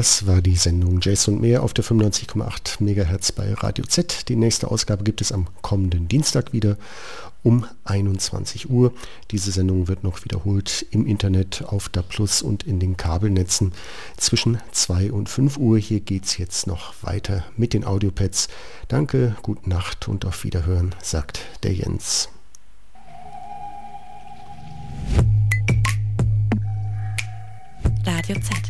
Das war die Sendung Jazz und mehr auf der 95,8 MHz bei Radio Z. Die nächste Ausgabe gibt es am kommenden Dienstag wieder um 21 Uhr. Diese Sendung wird noch wiederholt im Internet auf der Plus und in den Kabelnetzen zwischen 2 und 5 Uhr. Hier geht es jetzt noch weiter mit den Audiopads. Danke, gute Nacht und auf Wiederhören, sagt der Jens. Radio Z.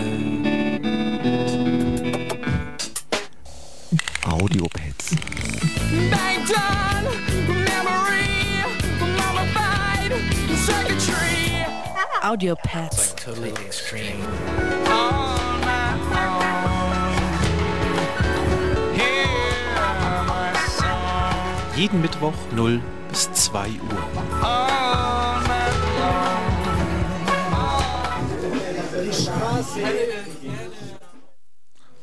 Audiopets. Baked on memory, mummified circuitry. Audio Pets. totally. Jeden Mittwoch 0 bis 2 Uhr. All night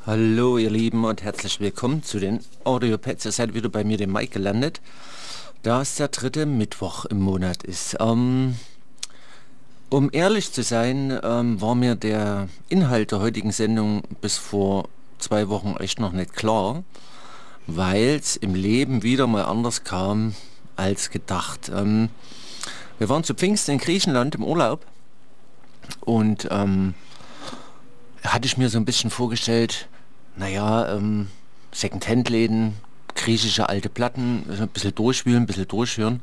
Hallo ihr Lieben und herzlich willkommen zu den Audiopets. Ihr seid wieder bei mir, dem Mike, gelandet. Da es der dritte Mittwoch im Monat ist. Ähm, um ehrlich zu sein, ähm, war mir der Inhalt der heutigen Sendung bis vor zwei Wochen echt noch nicht klar, weil es im Leben wieder mal anders kam als gedacht. Ähm, wir waren zu Pfingsten in Griechenland im Urlaub und hatte ich mir so ein bisschen vorgestellt, naja, ähm, Second-Hand-Läden, griechische alte Platten, ein bisschen durchwühlen, ein bisschen durchhören.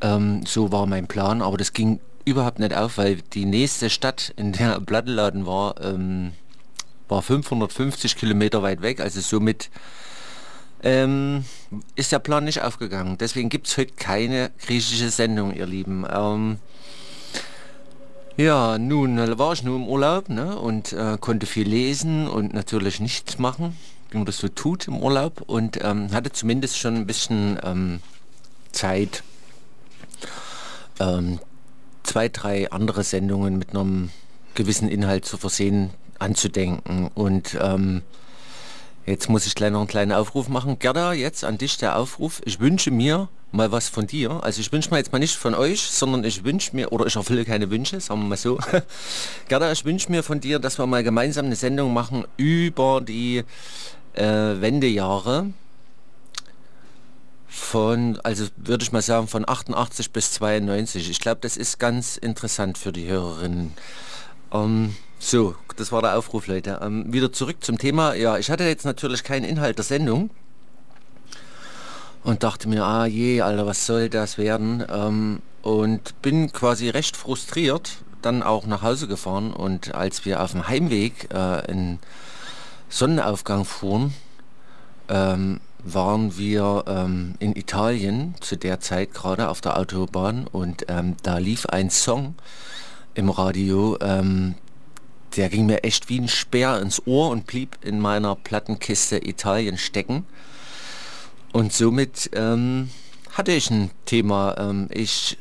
Ähm, so war mein Plan, aber das ging überhaupt nicht auf, weil die nächste Stadt, in der Plattenladen war, ähm, war 550 Kilometer weit weg, also somit ähm, ist der Plan nicht aufgegangen. Deswegen gibt es heute keine griechische Sendung, ihr Lieben. Ähm, ja, nun war ich nur im Urlaub ne, und äh, konnte viel lesen und natürlich nichts machen, wie man das so tut im Urlaub und ähm, hatte zumindest schon ein bisschen ähm, Zeit, ähm, zwei, drei andere Sendungen mit einem gewissen Inhalt zu versehen, anzudenken. Und ähm, jetzt muss ich gleich noch einen kleinen Aufruf machen. Gerda, jetzt an dich der Aufruf. Ich wünsche mir mal was von dir. Also ich wünsche mir jetzt mal nicht von euch, sondern ich wünsche mir, oder ich erfülle keine Wünsche, sagen wir mal so. Gerda, ich wünsche mir von dir, dass wir mal gemeinsam eine Sendung machen über die äh, Wendejahre von, also würde ich mal sagen, von 88 bis 92. Ich glaube, das ist ganz interessant für die Hörerinnen. Ähm, so, das war der Aufruf, Leute. Ähm, wieder zurück zum Thema. Ja, ich hatte jetzt natürlich keinen Inhalt der Sendung und dachte mir, ah je, Alter, was soll das werden? Ähm, und bin quasi recht frustriert dann auch nach Hause gefahren und als wir auf dem Heimweg äh, in Sonnenaufgang fuhren, ähm, waren wir ähm, in Italien zu der Zeit gerade auf der Autobahn und ähm, da lief ein Song im Radio, ähm, der ging mir echt wie ein Speer ins Ohr und blieb in meiner Plattenkiste Italien stecken. Und somit ähm, hatte ich ein Thema. Ähm, ich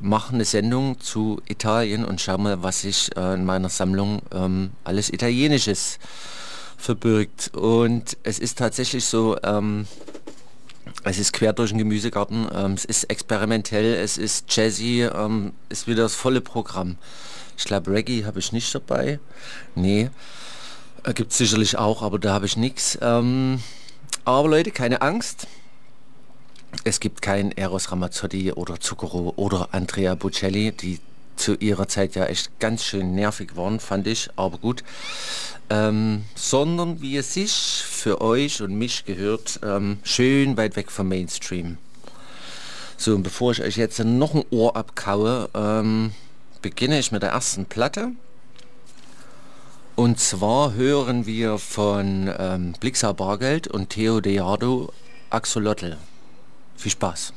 mache eine Sendung zu Italien und schau mal, was sich äh, in meiner Sammlung ähm, alles Italienisches verbirgt. Und es ist tatsächlich so, ähm, es ist quer durch den Gemüsegarten, ähm, es ist experimentell, es ist jazzy, ähm, ist wieder das volle Programm. Ich glaube, Reggae habe ich nicht dabei. Nee, äh, gibt es sicherlich auch, aber da habe ich nichts. Ähm, aber Leute, keine Angst. Es gibt kein Eros Ramazzotti oder Zucchero oder Andrea Bocelli, die zu ihrer Zeit ja echt ganz schön nervig waren, fand ich, aber gut. Ähm, sondern wie es sich für euch und mich gehört, ähm, schön weit weg vom Mainstream. So, und bevor ich euch jetzt noch ein Ohr abkaue, ähm, beginne ich mit der ersten Platte. Und zwar hören wir von ähm, Blixer Bargeld und Theo Deardo Axolotl. Viel Spaß.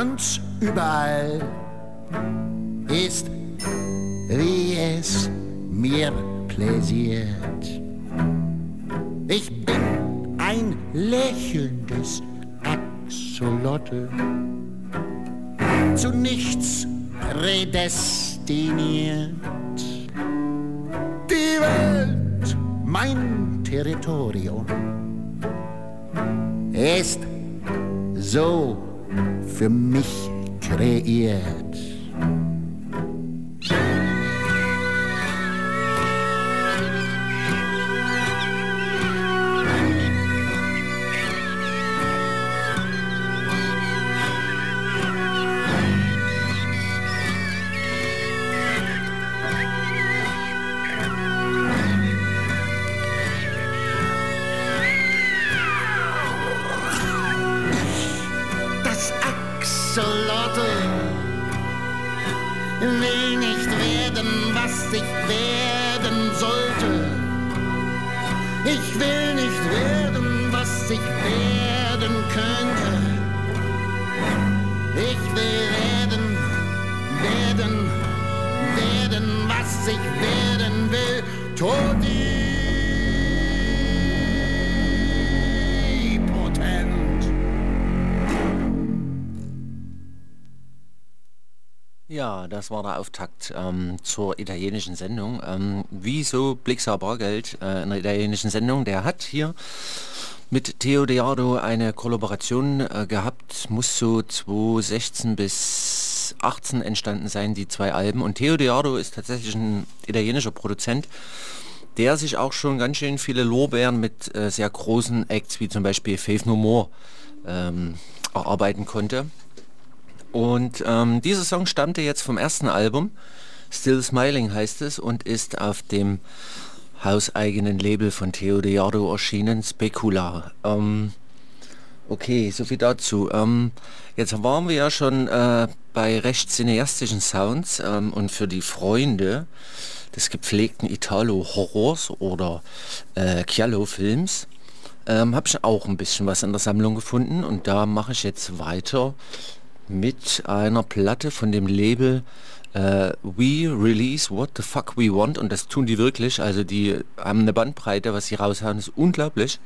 Ganz das war der Auftakt ähm, zur italienischen Sendung. Ähm, wieso Blixer Bargeld äh, in der italienischen Sendung? Der hat hier mit Theo Deardo eine Kollaboration äh, gehabt, muss so 2016 bis 18 entstanden sein, die zwei Alben. Und Theo Deardo ist tatsächlich ein italienischer Produzent, der sich auch schon ganz schön viele Lorbeeren mit äh, sehr großen Acts wie zum Beispiel Faith No More ähm, erarbeiten konnte. Und ähm, dieser Song stammte jetzt vom ersten Album, Still Smiling heißt es, und ist auf dem hauseigenen Label von Theo Deardo erschienen, Specular. Ähm, okay, soviel dazu. Ähm, jetzt waren wir ja schon äh, bei recht cineastischen Sounds ähm, und für die Freunde des gepflegten Italo-Horrors oder äh, Giallo-Films ähm, habe ich auch ein bisschen was in der Sammlung gefunden und da mache ich jetzt weiter mit einer Platte von dem Label äh, We Release What the Fuck We Want und das tun die wirklich, also die haben eine Bandbreite, was sie raushauen, ist unglaublich.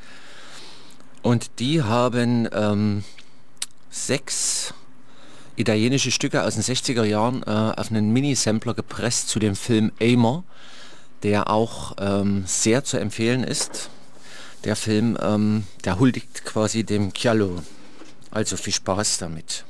Und die haben ähm, sechs italienische Stücke aus den 60er Jahren äh, auf einen Mini-Sampler gepresst zu dem Film Aimer, der auch ähm, sehr zu empfehlen ist. Der Film, ähm, der huldigt quasi dem Giallo. Also viel Spaß damit.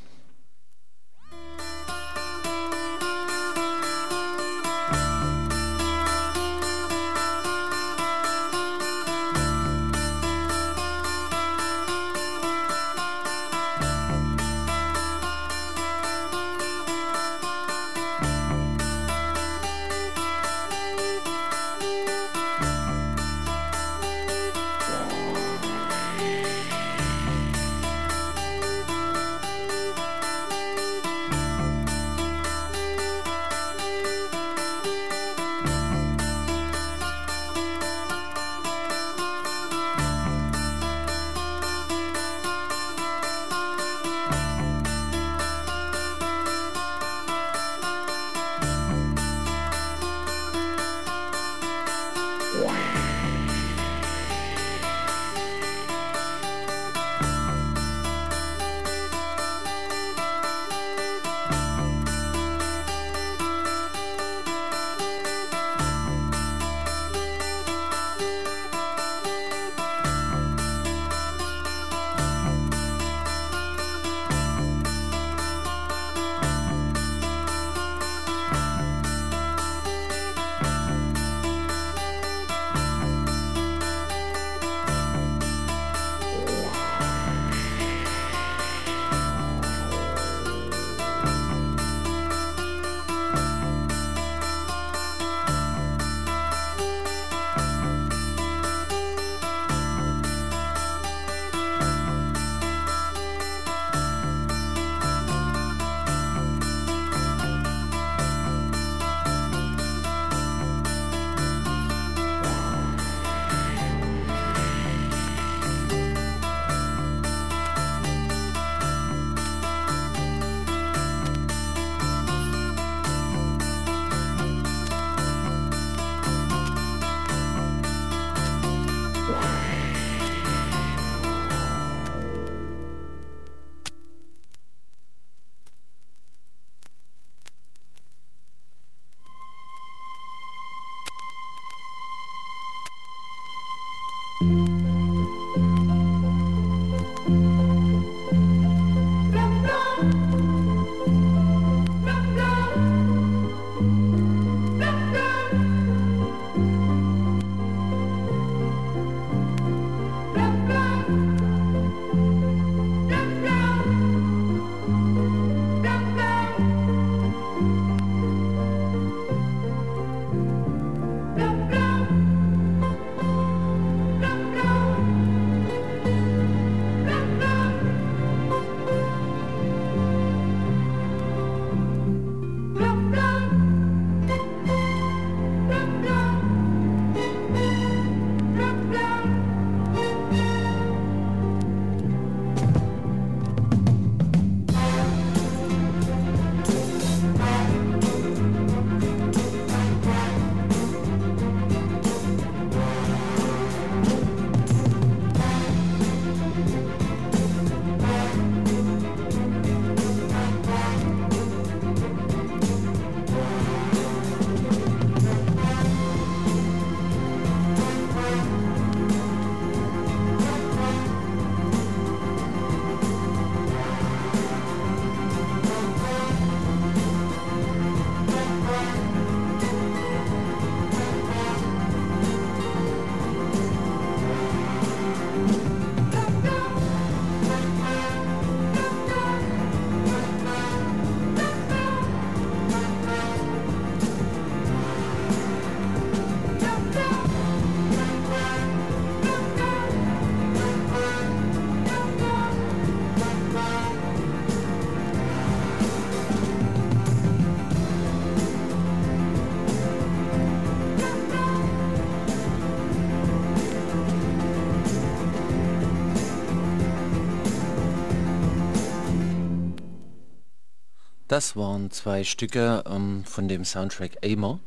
Das waren zwei Stücke ähm, von dem Soundtrack Aimer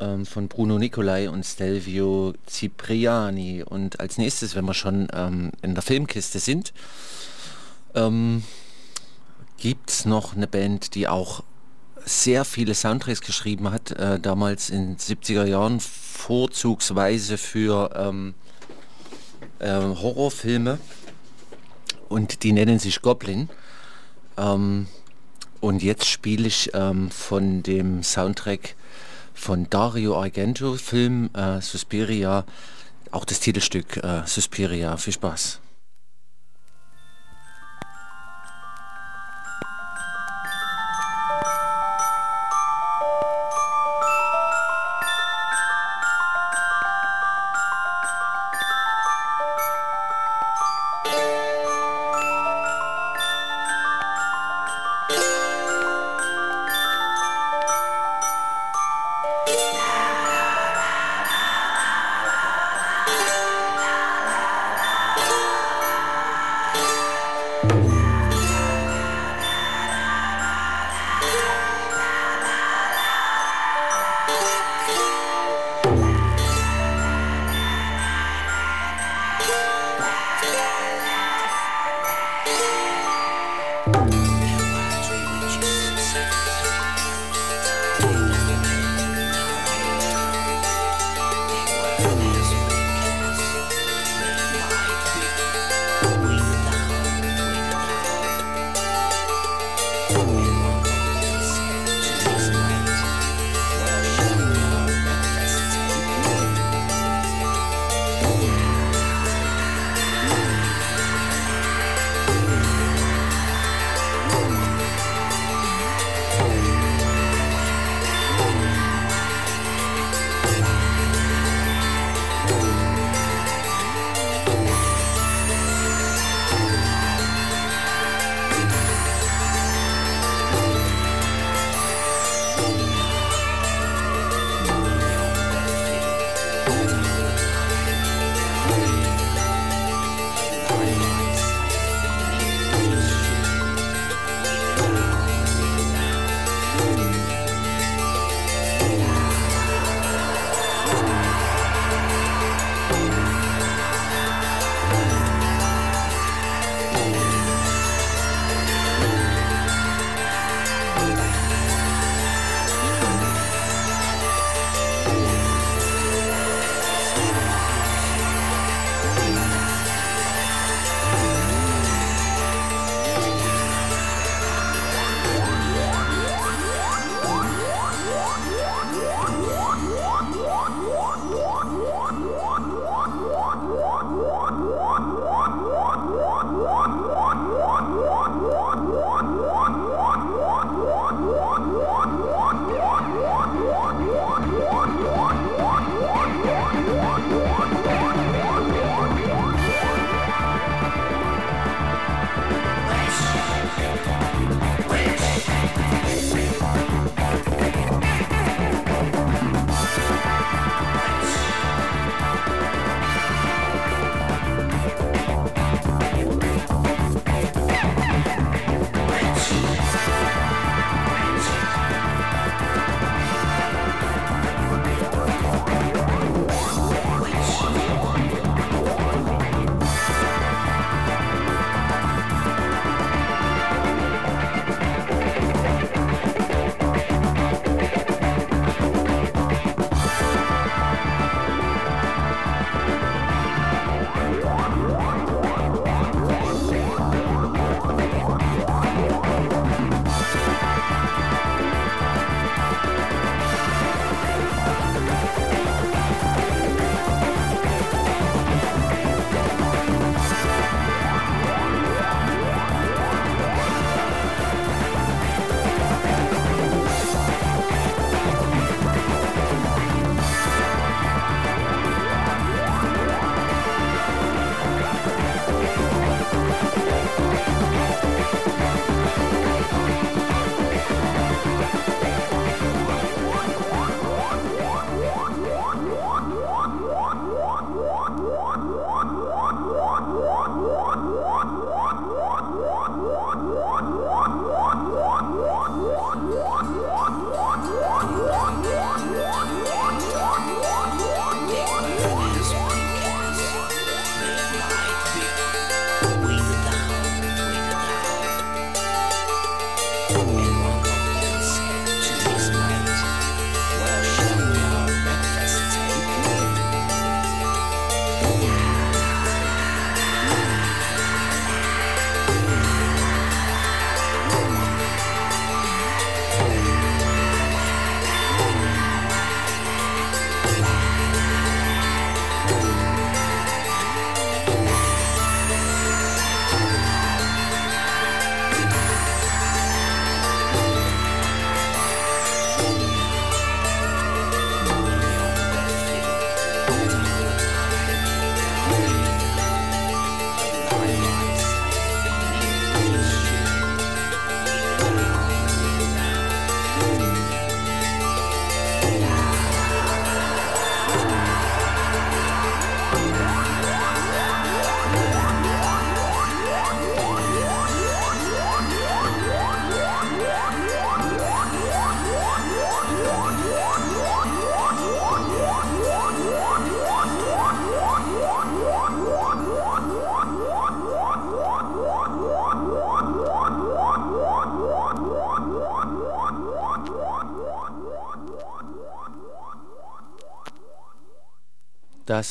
ähm, von Bruno Nicolai und Stelvio Cipriani. Und als nächstes, wenn wir schon ähm, in der Filmkiste sind, ähm, gibt es noch eine Band, die auch sehr viele Soundtracks geschrieben hat, äh, damals in 70er Jahren, vorzugsweise für ähm, äh, Horrorfilme. Und die nennen sich Goblin. Ähm, und jetzt spiele ich ähm, von dem Soundtrack von Dario Argento Film äh, Suspiria, auch das Titelstück äh, Suspiria. Viel Spaß.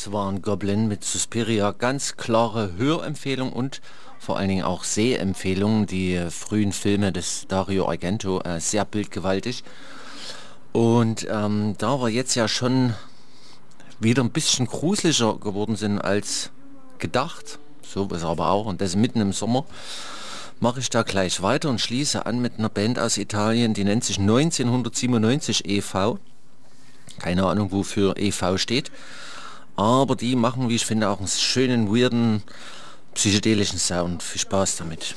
Das war ein Goblin mit Suspiria. Ganz klare Hörempfehlung und vor allen Dingen auch Sehempfehlung. Die frühen Filme des Dario Argento, äh, sehr bildgewaltig. Und ähm, da wir jetzt ja schon wieder ein bisschen gruseliger geworden sind als gedacht, so ist aber auch, und das mitten im Sommer, mache ich da gleich weiter und schließe an mit einer Band aus Italien, die nennt sich 1997 e.V. Keine Ahnung, wofür e.V. steht. Aber die machen, wie ich finde, auch einen schönen, weirden, psychedelischen Sound. Viel Spaß damit.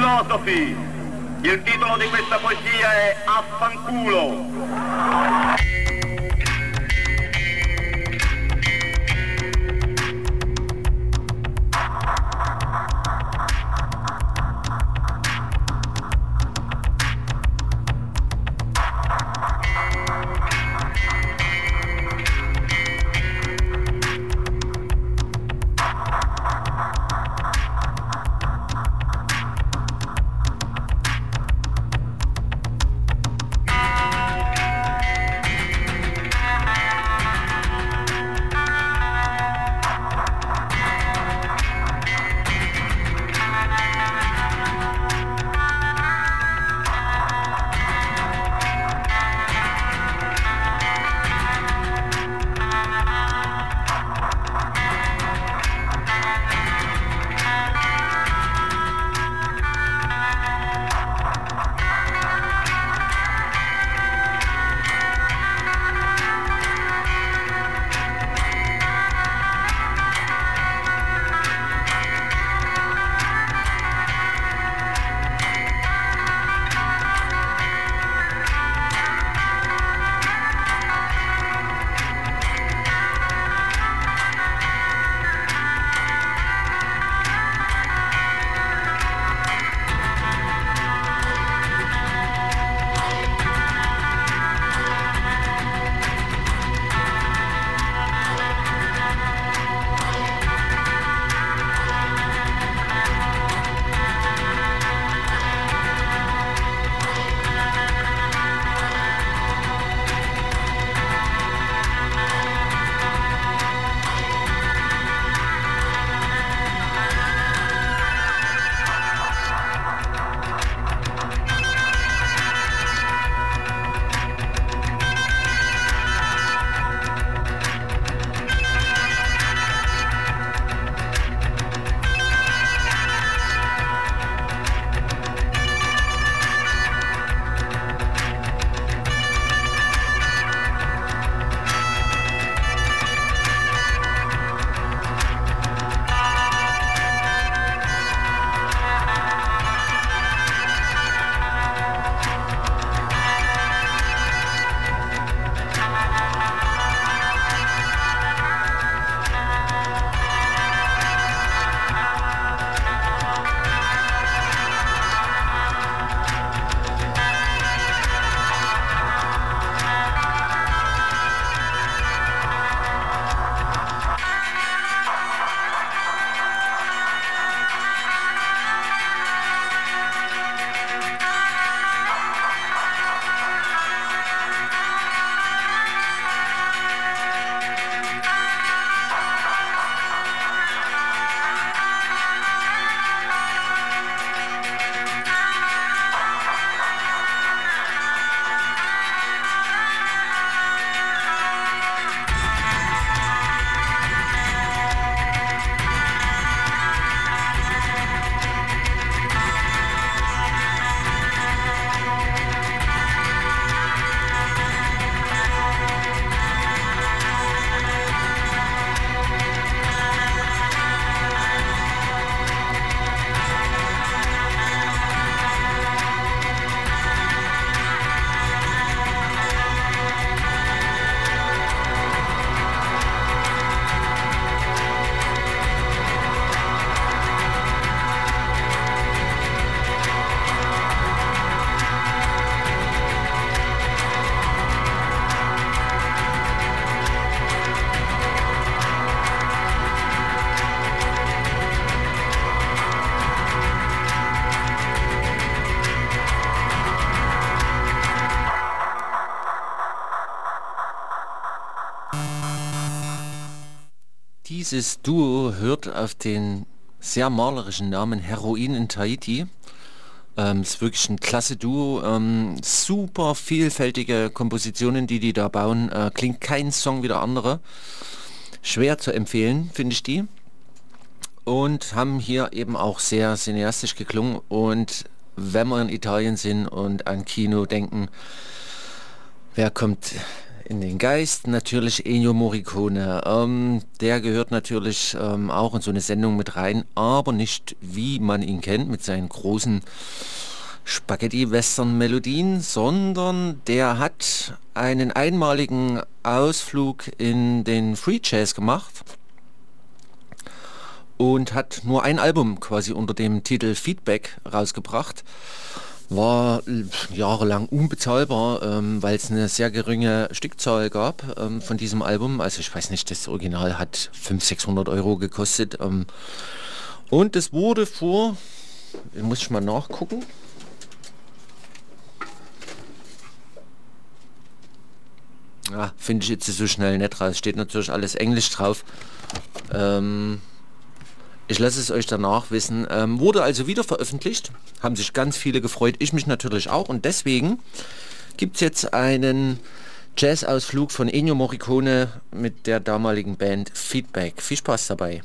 Filosofi, il titolo di questa poesia è Affanculo. Dieses Duo hört auf den sehr malerischen Namen Heroin in Tahiti. Ähm, ist wirklich ein klasse Duo. Ähm, super vielfältige Kompositionen, die die da bauen. Äh, klingt kein Song wie der andere. Schwer zu empfehlen, finde ich die. Und haben hier eben auch sehr cineastisch geklungen. Und wenn wir in Italien sind und an Kino denken, wer kommt in den Geist? Natürlich Ennio Morricone. Ähm, der gehört natürlich ähm, auch in so eine Sendung mit rein, aber nicht wie man ihn kennt mit seinen großen Spaghetti-Western-Melodien, sondern der hat einen einmaligen Ausflug in den Free Jazz gemacht und hat nur ein Album quasi unter dem Titel Feedback rausgebracht. War jahrelang unbezahlbar, ähm, weil es eine sehr geringe Stückzahl gab ähm, von diesem Album. Also ich weiß nicht, das Original hat 500, 600 Euro gekostet. Ähm, und es wurde vor, muss ich mal nachgucken, Ja, finde ich jetzt so schnell nicht raus. Steht natürlich alles Englisch drauf. Ähm, ich lasse es euch danach wissen. Ähm, wurde also wieder veröffentlicht. Haben sich ganz viele gefreut. Ich mich natürlich auch. Und deswegen gibt es jetzt einen Jazz-Ausflug von Ennio Morricone mit der damaligen Band Feedback. Viel Spaß dabei.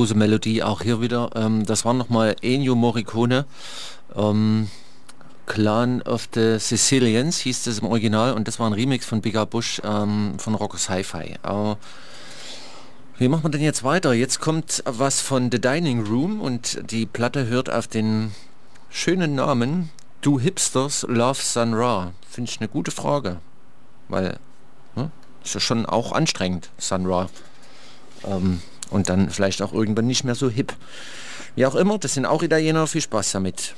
Große Melodie auch hier wieder. Ähm, das war nochmal Ennio Morricone. Ähm, Clan of the Sicilians hieß das im Original und das war ein Remix von Bigger Bush ähm, von Rockers Hi-Fi. Aber wie machen wir denn jetzt weiter? Jetzt kommt was von The Dining Room und die Platte hört auf den schönen Namen Du Hipsters Love Sun Ra. Finde ich eine gute Frage, weil ne, ist ja schon auch anstrengend, Sun Ra. Ähm, und dann vielleicht auch irgendwann nicht mehr so hip. Wie auch immer, das sind auch Italiener. Viel Spaß damit.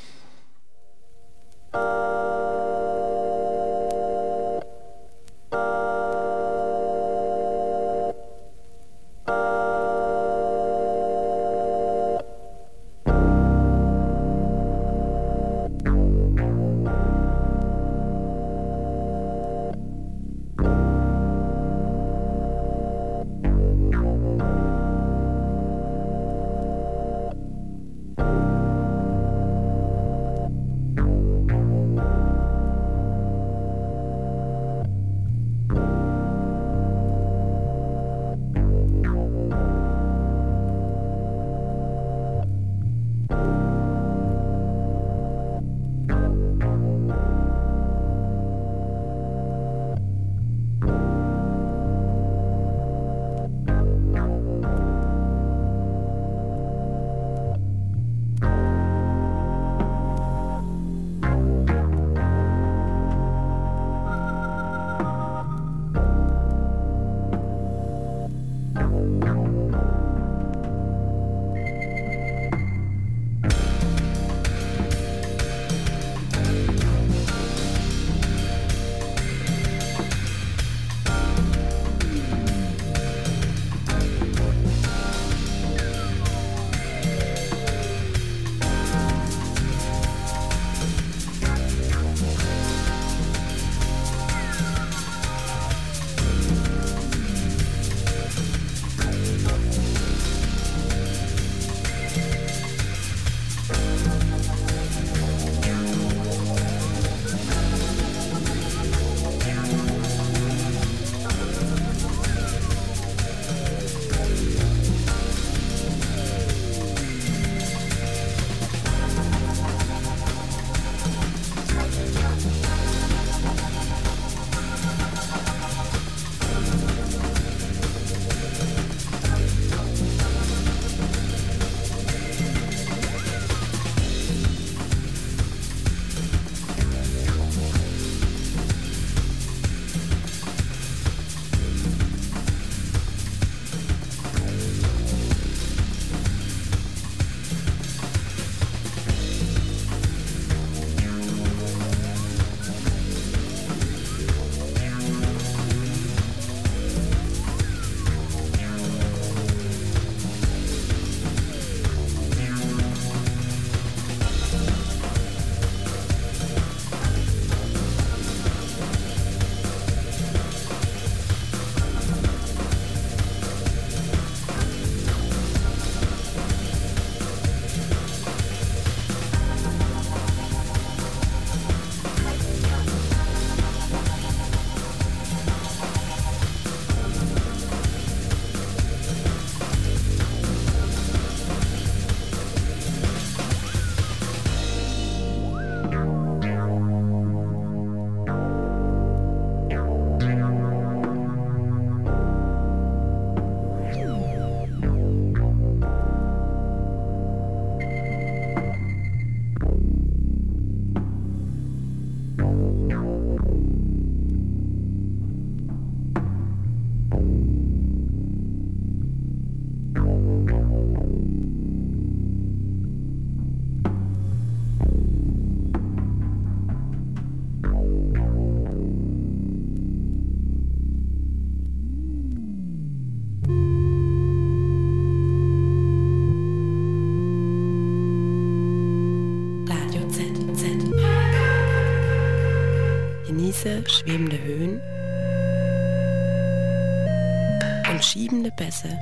Bässe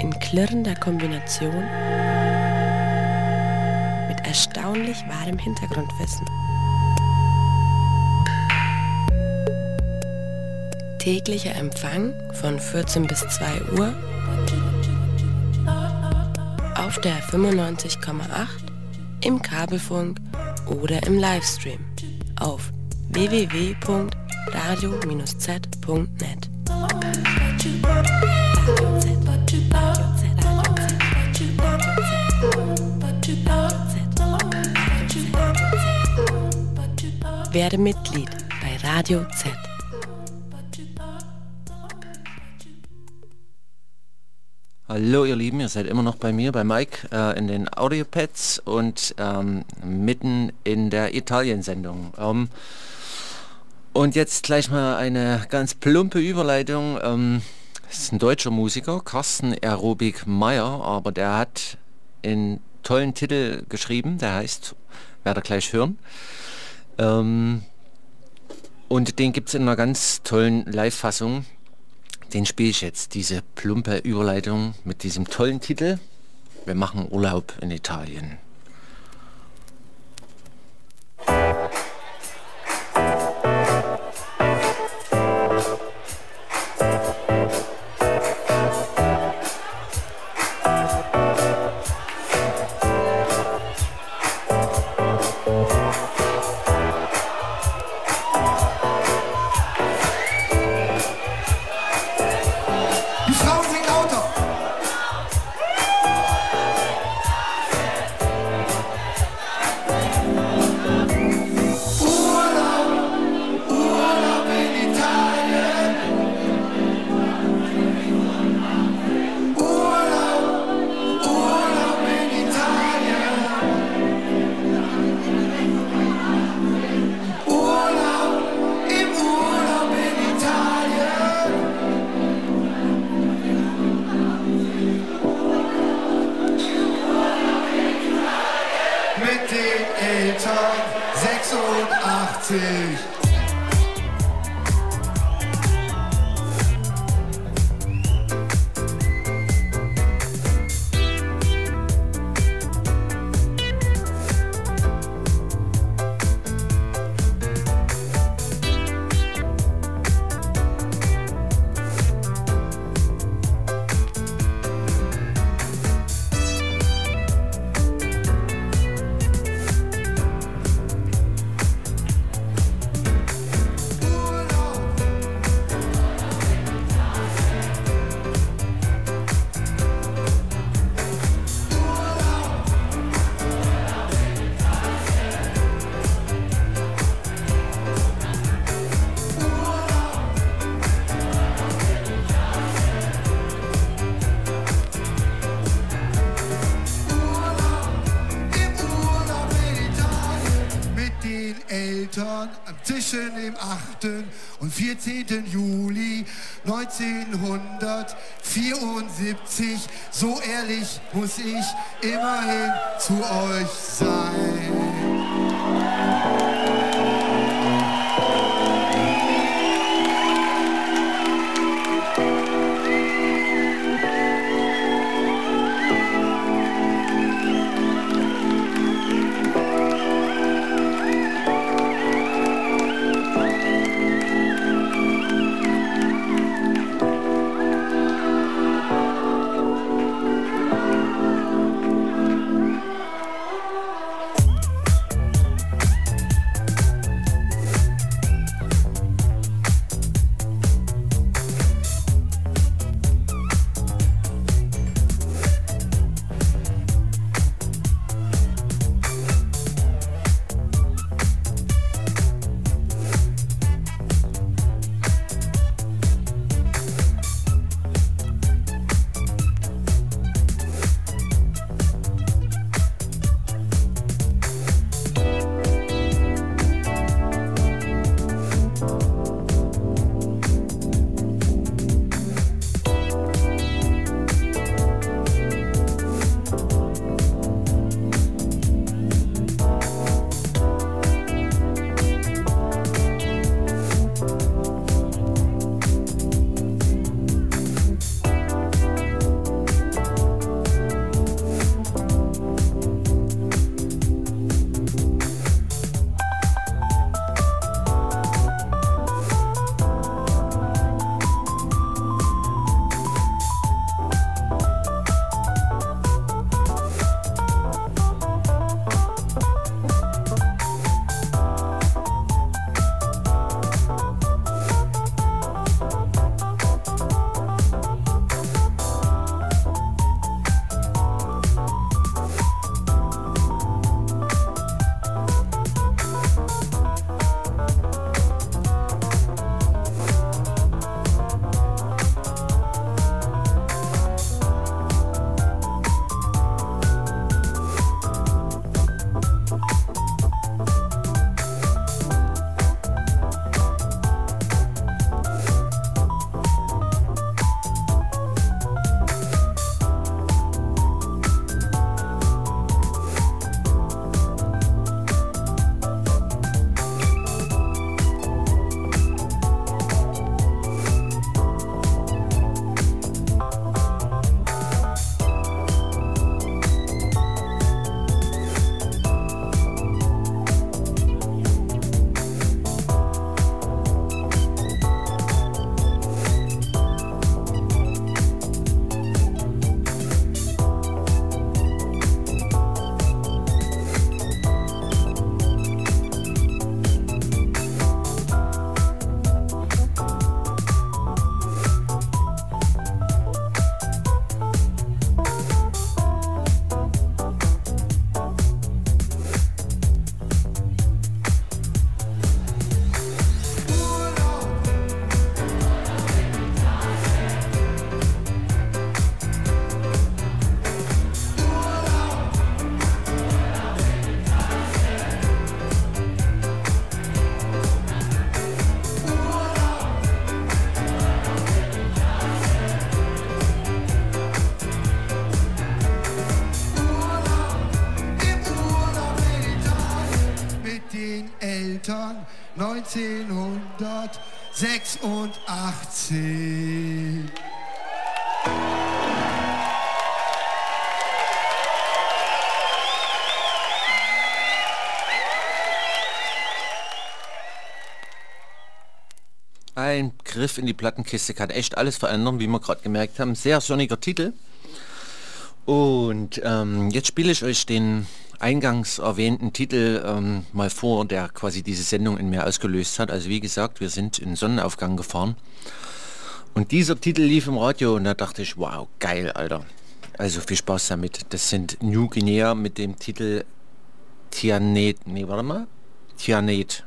in klirrender Kombination mit erstaunlich wahrem Hintergrundwissen. Täglicher Empfang von 14 bis 2 Uhr auf der 95,8, im Kabelfunk oder im Livestream auf www.radio-z.net. Werde Mitglied bei Radio Z. Hallo ihr Lieben, ihr seid immer noch bei mir, bei Mike, äh, in den Audiopads und ähm, mitten in der Italien-Sendung. Ähm, und jetzt gleich mal eine ganz plumpe Überleitung. Ähm, das ist ein deutscher Musiker, Carsten Aerobik Meyer, aber der hat einen tollen Titel geschrieben, der heißt, werdet ihr gleich hören. Ähm, und den gibt es in einer ganz tollen Live-Fassung. Den spiele ich jetzt, diese plumpe Überleitung mit diesem tollen Titel. Wir machen Urlaub in Italien. Ehrlich 1986. Ein Griff in die Plattenkiste kann echt alles verändern, wie wir gerade gemerkt haben. Sehr sonniger Titel. Und ähm, jetzt spiele ich euch den eingangs erwähnten Titel ähm, mal vor, der quasi diese Sendung in mir ausgelöst hat. Also wie gesagt, wir sind in Sonnenaufgang gefahren. Und dieser Titel lief im Radio und da dachte ich, wow, geil, Alter. Also viel Spaß damit. Das sind New Guinea mit dem Titel Tianet. Nee, warte mal. Tianet.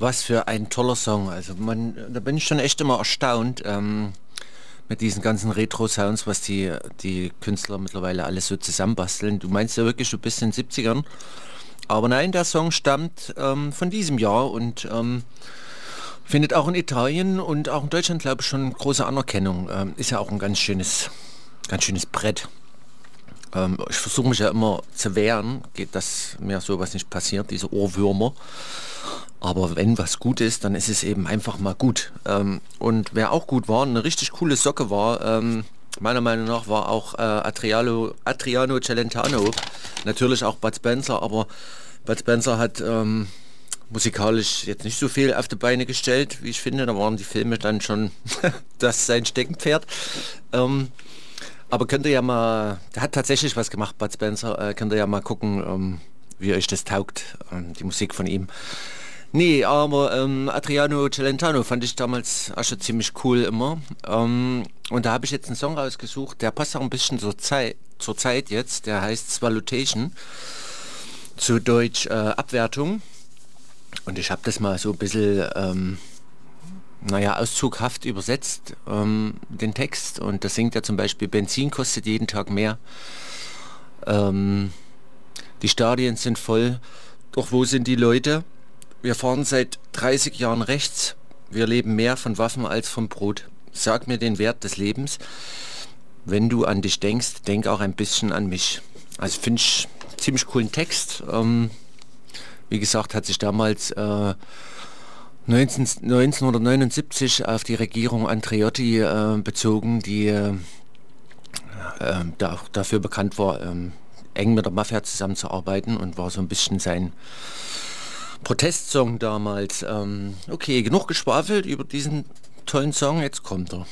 Was für ein toller Song. Also man, da bin ich schon echt immer erstaunt ähm, mit diesen ganzen Retro-Sounds, was die, die Künstler mittlerweile alles so zusammenbasteln. Du meinst ja wirklich, du bist in den 70ern. Aber nein, der Song stammt ähm, von diesem Jahr und ähm, findet auch in Italien und auch in Deutschland, glaube ich, schon große Anerkennung. Ähm, ist ja auch ein ganz schönes, ganz schönes Brett. Ähm, ich versuche mich ja immer zu wehren, geht das mir sowas nicht passiert, diese Ohrwürmer. Aber wenn was gut ist, dann ist es eben einfach mal gut. Ähm, und wer auch gut war, eine richtig coole Socke war, ähm, meiner Meinung nach war auch äh, Adriano, Adriano Celentano. Natürlich auch Bud Spencer, aber Bud Spencer hat ähm, musikalisch jetzt nicht so viel auf die Beine gestellt, wie ich finde. Da waren die Filme dann schon das sein Steckenpferd. Ähm, aber könnt ihr ja mal, der hat tatsächlich was gemacht, Bud Spencer, äh, könnt ihr ja mal gucken, ähm, wie euch das taugt, ähm, die Musik von ihm. Nee, aber ähm, Adriano Celentano fand ich damals auch schon ziemlich cool immer. Ähm, und da habe ich jetzt einen Song rausgesucht, der passt auch ein bisschen zur Zeit, zur Zeit jetzt, der heißt Swallotation, zu Deutsch äh, Abwertung. Und ich habe das mal so ein bisschen, ähm, naja, auszughaft übersetzt, ähm, den Text. Und das singt ja zum Beispiel, Benzin kostet jeden Tag mehr. Ähm, die Stadien sind voll, doch wo sind die Leute? Wir fahren seit 30 Jahren rechts. Wir leben mehr von Waffen als vom Brot. Sag mir den Wert des Lebens. Wenn du an dich denkst, denk auch ein bisschen an mich. Also finde ich ziemlich coolen Text. Ähm, wie gesagt, hat sich damals äh, 19, 1979 auf die Regierung Andreotti äh, bezogen, die äh, äh, da, dafür bekannt war, ähm, eng mit der Mafia zusammenzuarbeiten und war so ein bisschen sein Protestsong damals. Ähm, okay, genug geschwafelt über diesen tollen Song, jetzt kommt er.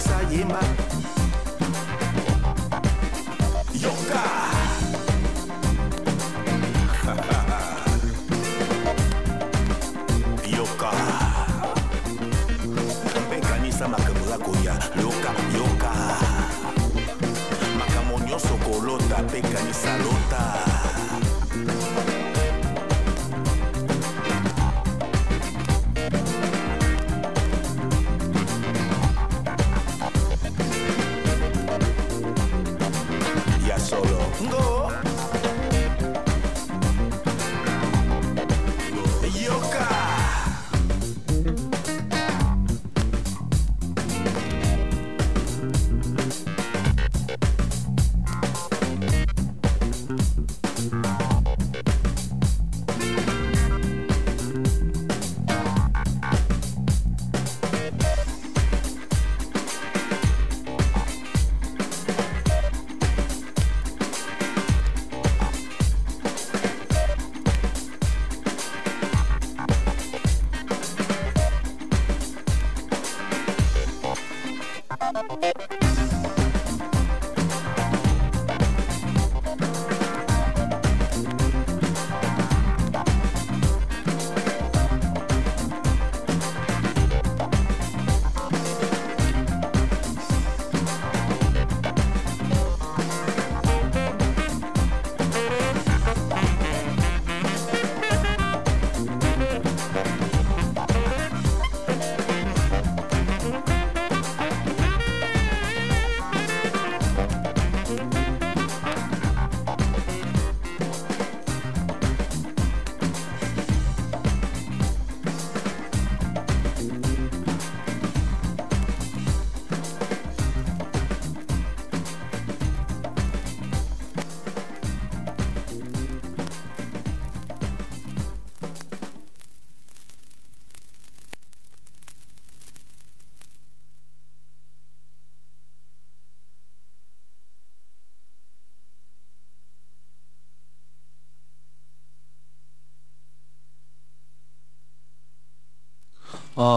Ipanema. Yoka. yoka. Mpekanisa makambo ya koya yoka yoka. Makambo nyonso kolota pekanisa lota.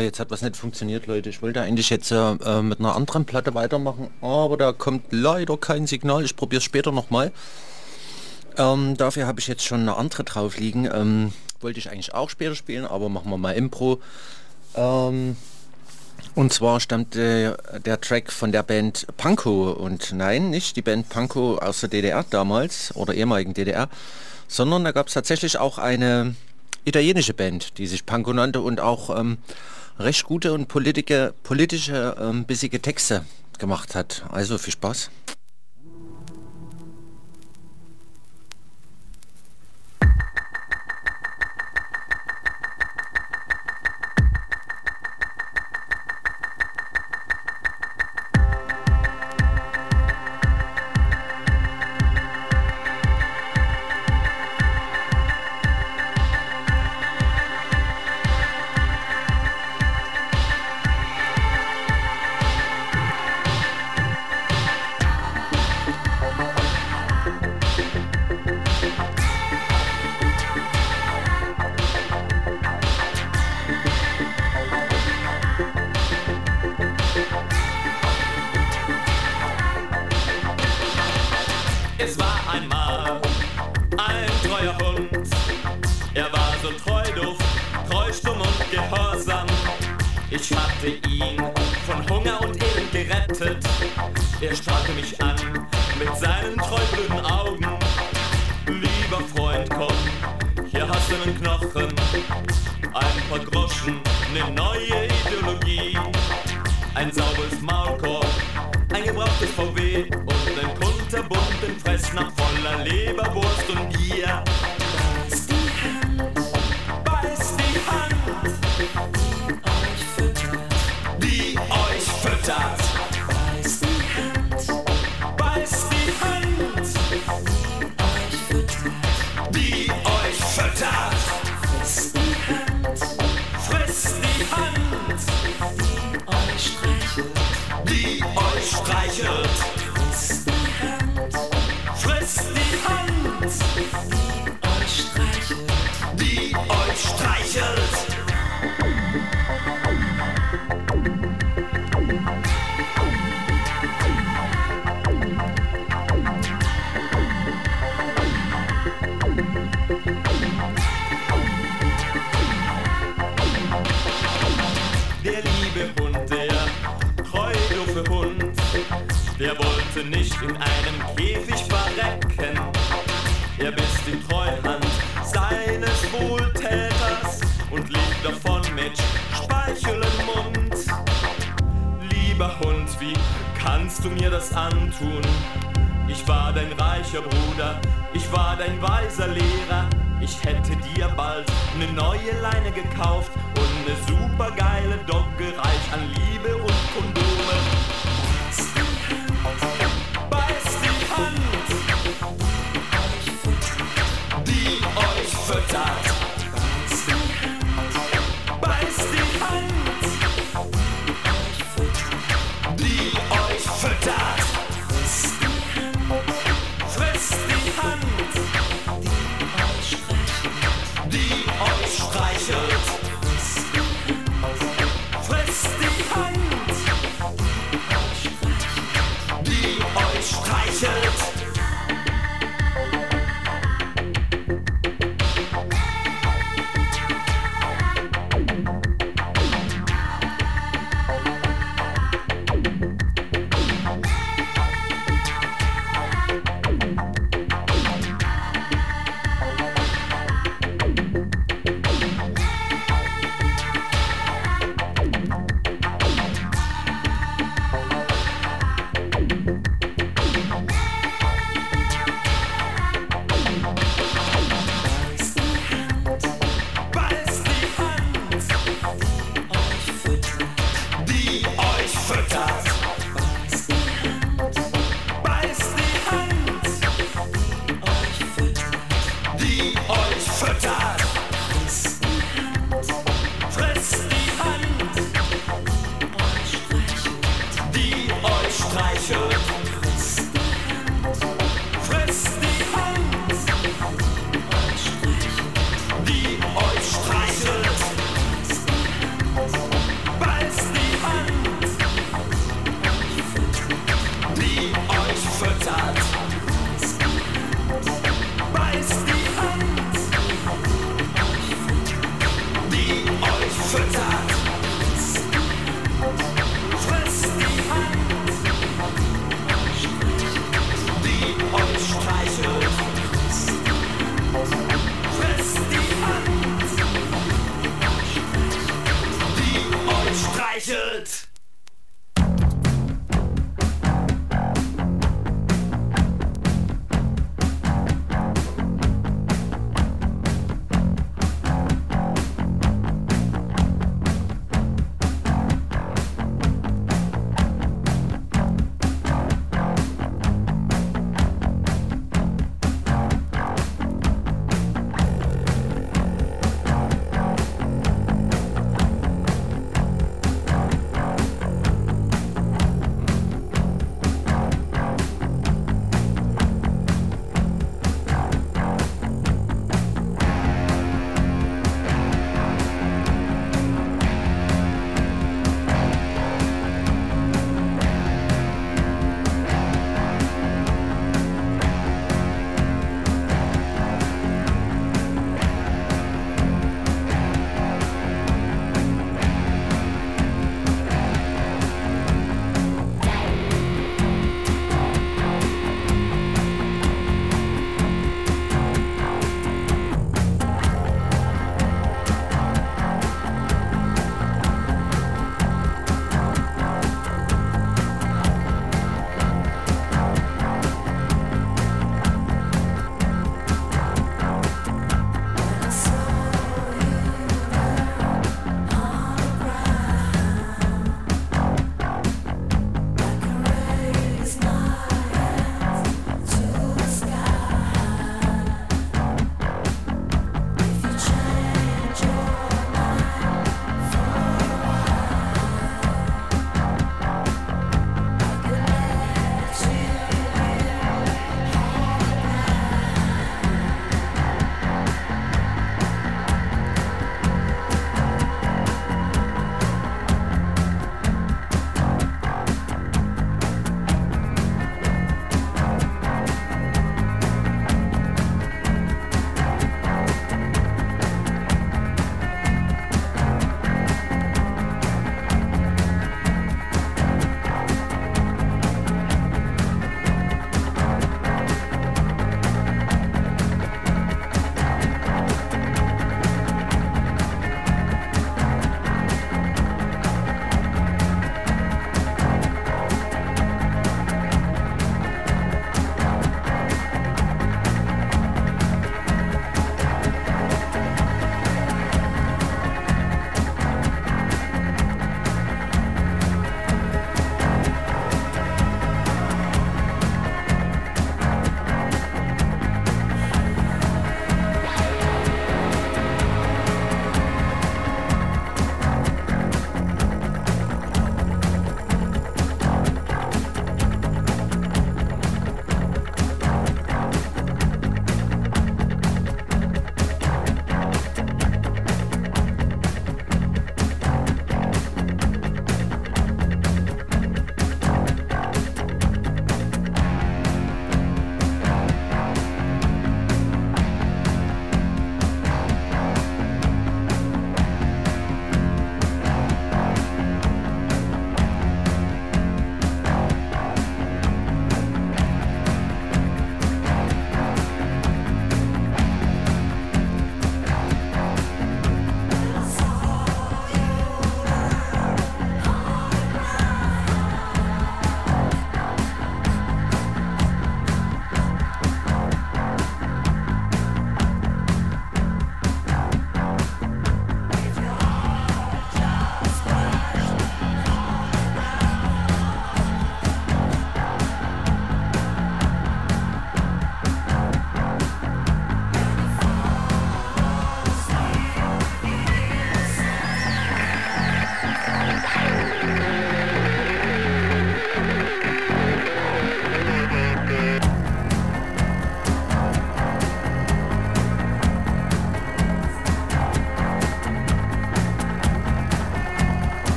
Jetzt hat was nicht funktioniert, Leute. Ich wollte eigentlich jetzt äh, äh, mit einer anderen Platte weitermachen, aber da kommt leider kein Signal. Ich probiere es später nochmal. Ähm, dafür habe ich jetzt schon eine andere drauf liegen. Ähm, wollte ich eigentlich auch später spielen, aber machen wir mal Impro. Ähm, und zwar stammt äh, der Track von der Band Panko. Und nein, nicht die Band Panko aus der DDR damals oder ehemaligen DDR, sondern da gab es tatsächlich auch eine italienische Band, die sich Panko nannte und auch ähm, recht gute und politische, politische ähm, bissige Texte gemacht hat. Also viel Spaß. Ich hatte ihn von Hunger und Elend gerettet. Er strahlte mich an mit seinen treublöden Augen. Lieber Freund, komm, hier hast du einen Knochen, ein paar Groschen, eine neue Ideologie, ein sauberes Maulkorb, streichelt. Der wollte nicht in einem Käfig Hund, wie kannst du mir das antun? Ich war dein reicher Bruder, ich war dein weiser Lehrer. Ich hätte dir bald eine neue Leine gekauft und eine supergeile Dogge reich an Liebe und Kondome. Beiß die Hand, die euch füttert.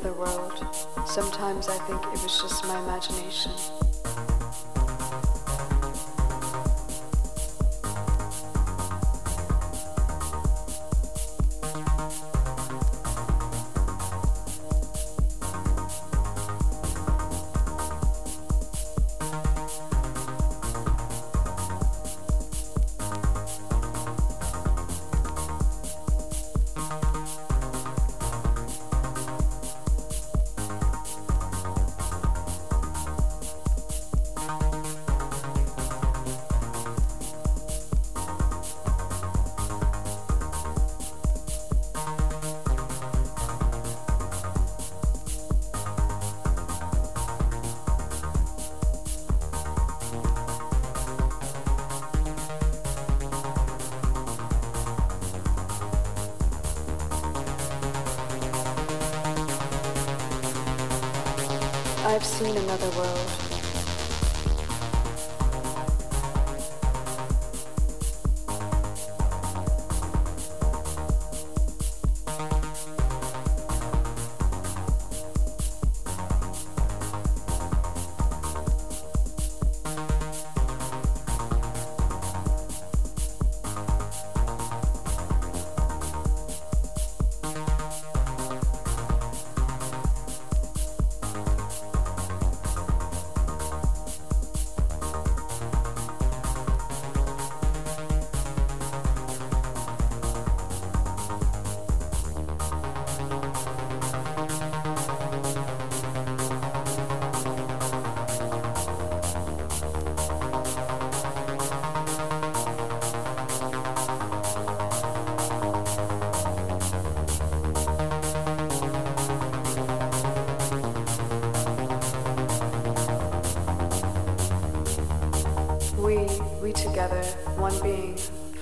Another world. Sometimes I think it was just my imagination.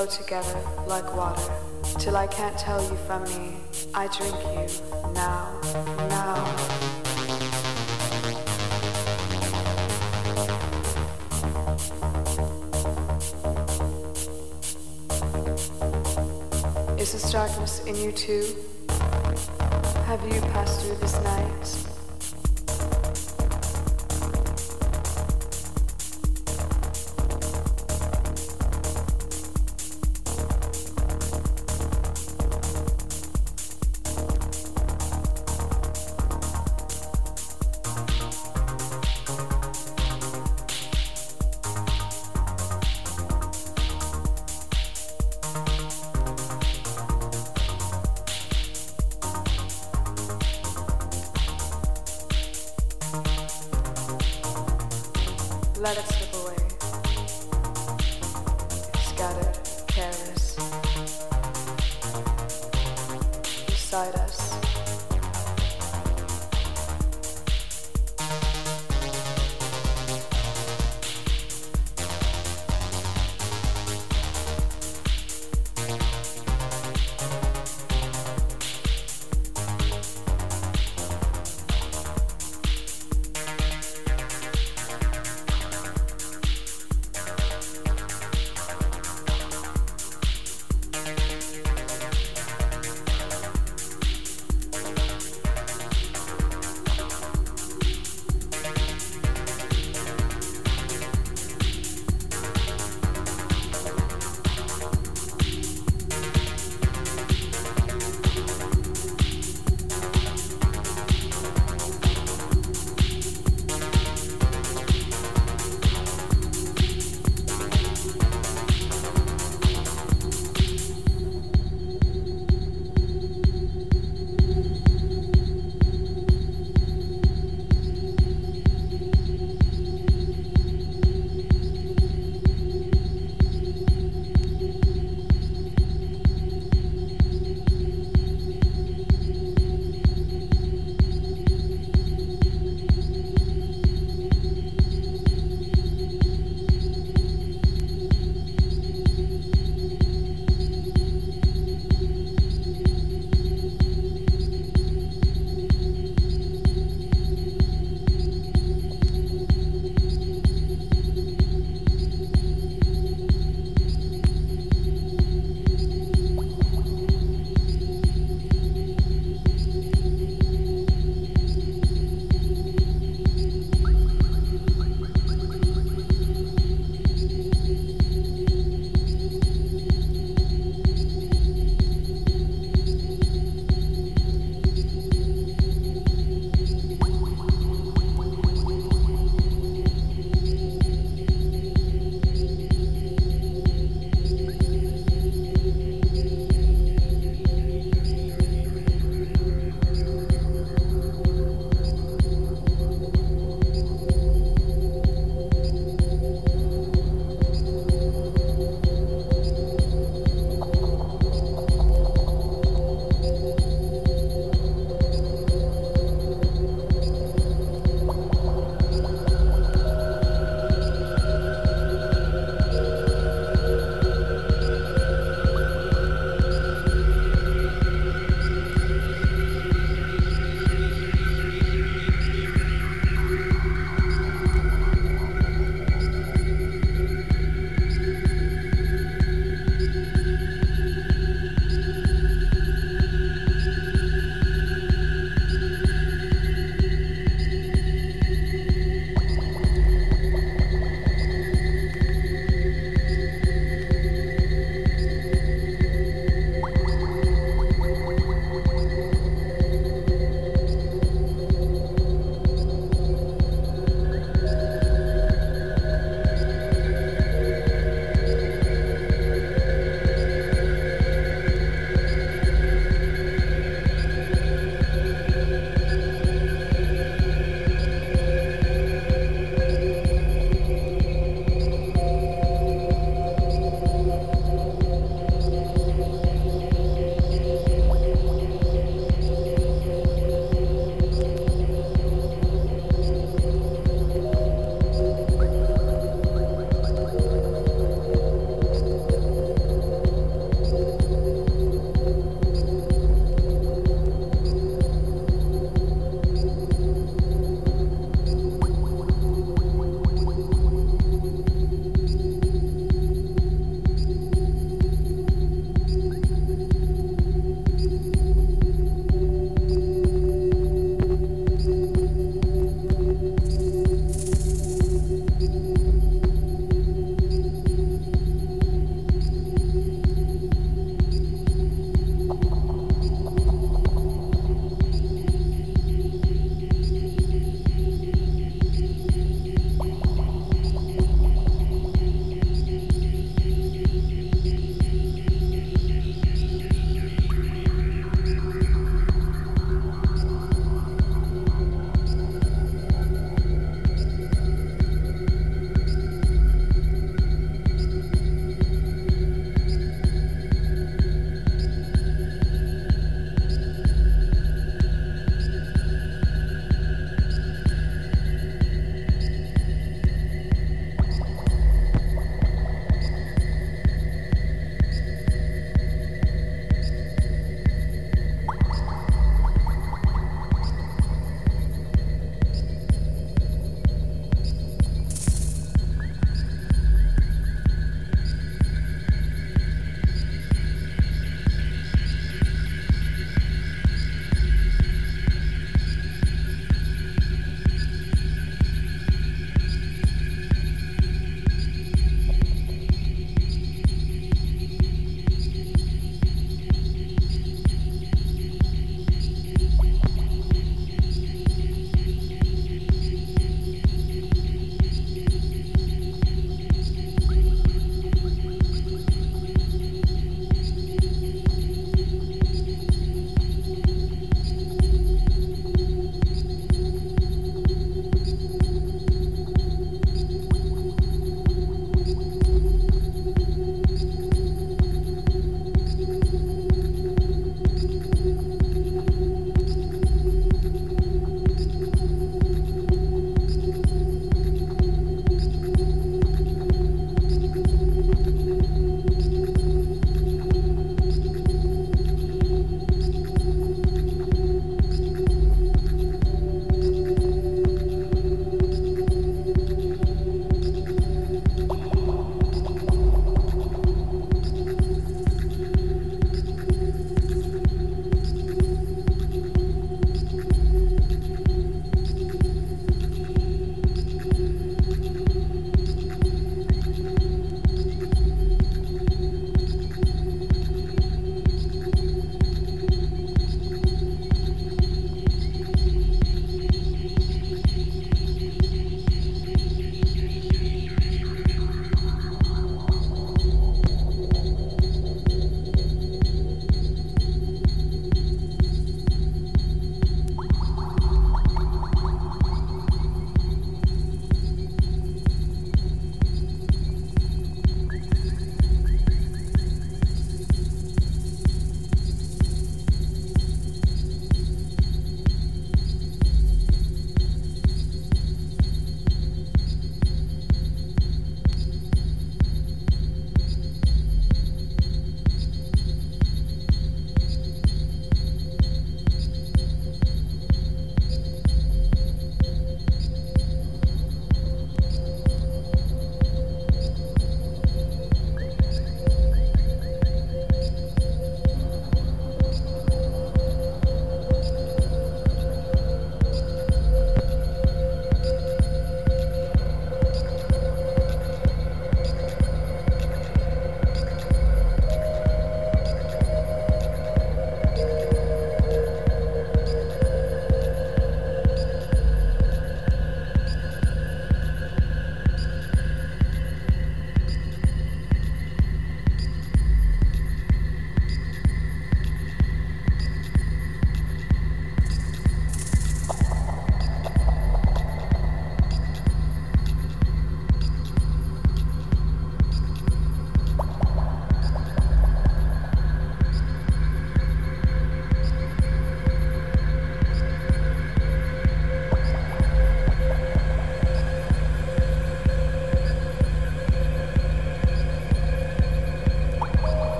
Flow together like water. Till I can't tell you from me, I drink you now, now. Is this darkness in you too? Have you passed through this night?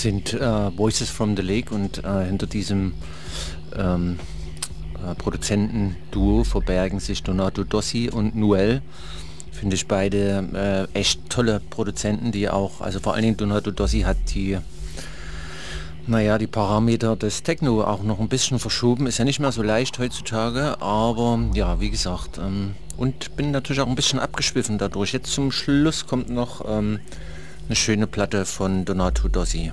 Sind äh, Voices from the Lake und äh, hinter diesem ähm, äh, Produzentenduo verbergen sich Donato Dossi und Noel. Finde ich beide äh, echt tolle Produzenten, die auch, also vor allen Dingen Donato Dossi hat die, naja, die Parameter des Techno auch noch ein bisschen verschoben. Ist ja nicht mehr so leicht heutzutage, aber ja, wie gesagt, ähm, und bin natürlich auch ein bisschen abgeschwiffen dadurch. Jetzt zum Schluss kommt noch ähm, eine schöne Platte von Donato Dossi.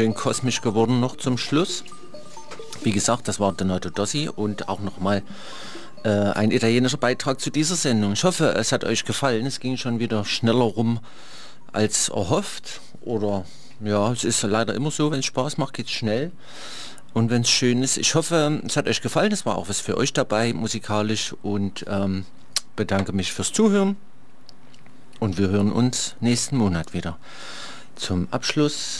Schön kosmisch geworden noch zum Schluss. Wie gesagt, das war Donato Dossi und auch nochmal äh, ein italienischer Beitrag zu dieser Sendung. Ich hoffe, es hat euch gefallen. Es ging schon wieder schneller rum als erhofft. Oder ja, es ist leider immer so, wenn es Spaß macht, geht es schnell. Und wenn es schön ist, ich hoffe, es hat euch gefallen. Es war auch was für euch dabei, musikalisch. Und ähm, bedanke mich fürs Zuhören. Und wir hören uns nächsten Monat wieder. Zum Abschluss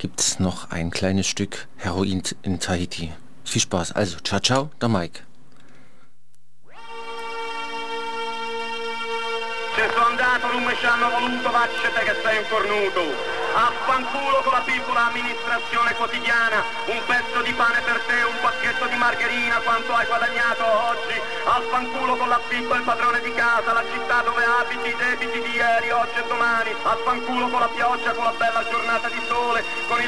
gibt es noch ein kleines Stück Heroin in Tahiti. Viel Spaß. Also, ciao, ciao, der Mike. Sono andato, ci hanno voluto, vaccete che sei un cornuto. Affanculo con la piccola amministrazione quotidiana, un pezzo di pane per te, un pacchetto di margherina, quanto hai guadagnato oggi. Affanculo con l'affitto il padrone di casa, la città dove abiti, i debiti di ieri, oggi e domani. Affanculo con la pioggia, con la bella giornata di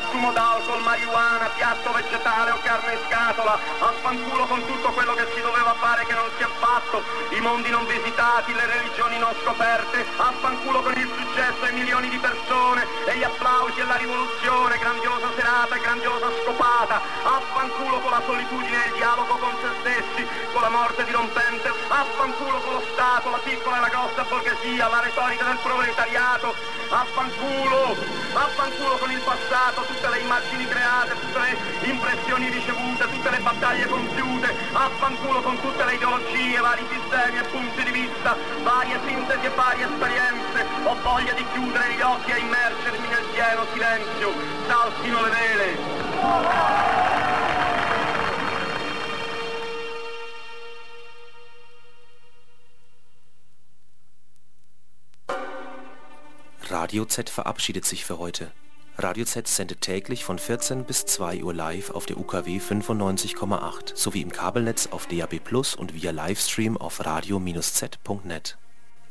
consumo d'alcol, marijuana, piatto vegetale o carne in scatola. Affanculo con tutto quello che si doveva fare che non si è fatto, i mondi non visitati, le religioni non scoperte. Affanculo con il successo ai milioni di persone. E gli applausi e la rivoluzione, grandiosa serata e grandiosa scopata, affanculo con la solitudine e il dialogo con se stessi, con la morte dirompente, affanculo con lo Stato, la piccola e la grossa borghesia, la retorica del proletariato, affanculo, affanculo con il passato, tutte le immagini create, tutte le impressioni ricevute, tutte le battaglie compiute, affanculo con tutte le ideologie, vari sistemi e punti di vista, varie sintesi e varie esperienze, ho voglia di chiudere gli occhi e immergermi nel pieno silenzio, saltino le vele. Radio Z verabschiedet sich für heute. Radio Z sendet täglich von 14 bis 2 Uhr live auf der UKW 95,8 sowie im Kabelnetz auf DAB+ Plus und via Livestream auf radio-z.net.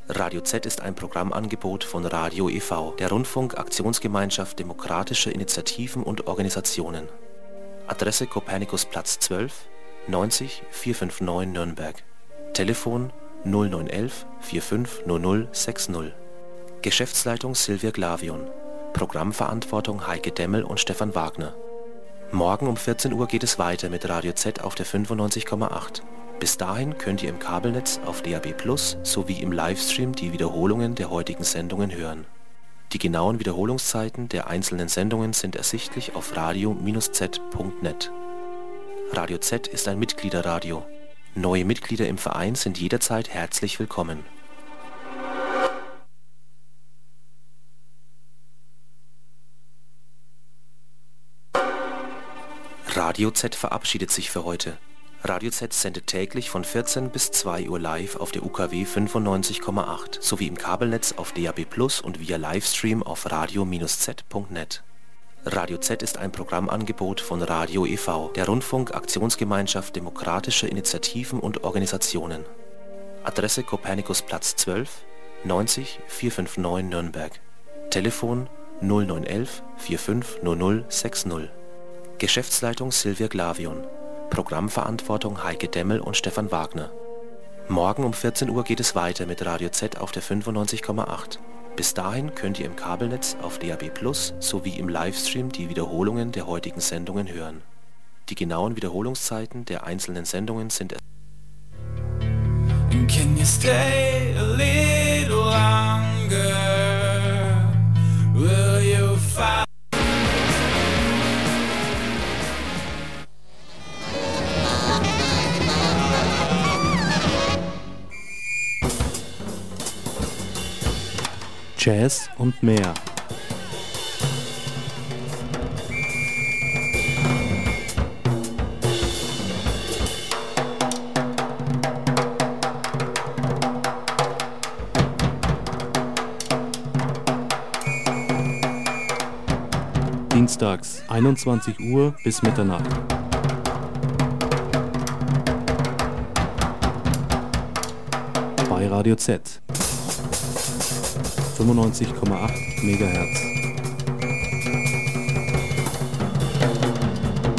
Radio Z ist ein Programmangebot von Radio e.V., der Rundfunk-Aktionsgemeinschaft demokratischer Initiativen und Organisationen. Adresse Kopernikusplatz 12, 90 459 Nürnberg. Telefon 0911 450060. Geschäftsleitung Silvia Glavion. Programmverantwortung Heike Demmel und Stefan Wagner. Morgen um 14 Uhr geht es weiter mit Radio Z auf der 95,8. Bis dahin könnt ihr im Kabelnetz auf DAB Plus sowie im Livestream die Wiederholungen der heutigen Sendungen hören. Die genauen Wiederholungszeiten der einzelnen Sendungen sind ersichtlich auf radio-z.net. Radio Z ist ein Mitgliederradio. Neue Mitglieder im Verein sind jederzeit herzlich willkommen. Radio Z verabschiedet sich für heute. Radio Z sendet täglich von 14 bis 2 Uhr live auf der UKW 95,8 sowie im Kabelnetz auf DAB Plus und via Livestream auf radio-z.net. Radio Z ist ein Programmangebot von Radio e.V., der Rundfunk-Aktionsgemeinschaft demokratischer Initiativen und Organisationen. Adresse Kopernikusplatz 12, 90 459 Nürnberg. Telefon 0911 450060. Geschäftsleitung Silvia Glavion. Programmverantwortung Heike Demmel und Stefan Wagner. Morgen um 14 Uhr geht es weiter mit Radio Z auf der 95,8. Bis dahin könnt ihr im Kabelnetz auf DAB Plus sowie im Livestream die Wiederholungen der heutigen Sendungen hören. Die genauen Wiederholungszeiten der einzelnen Sendungen sind Can you stay a little longer? Will you Jazz und mehr. Dienstags 21 Uhr bis Mitternacht. Bei Radio Z. 95,8 Megahertz.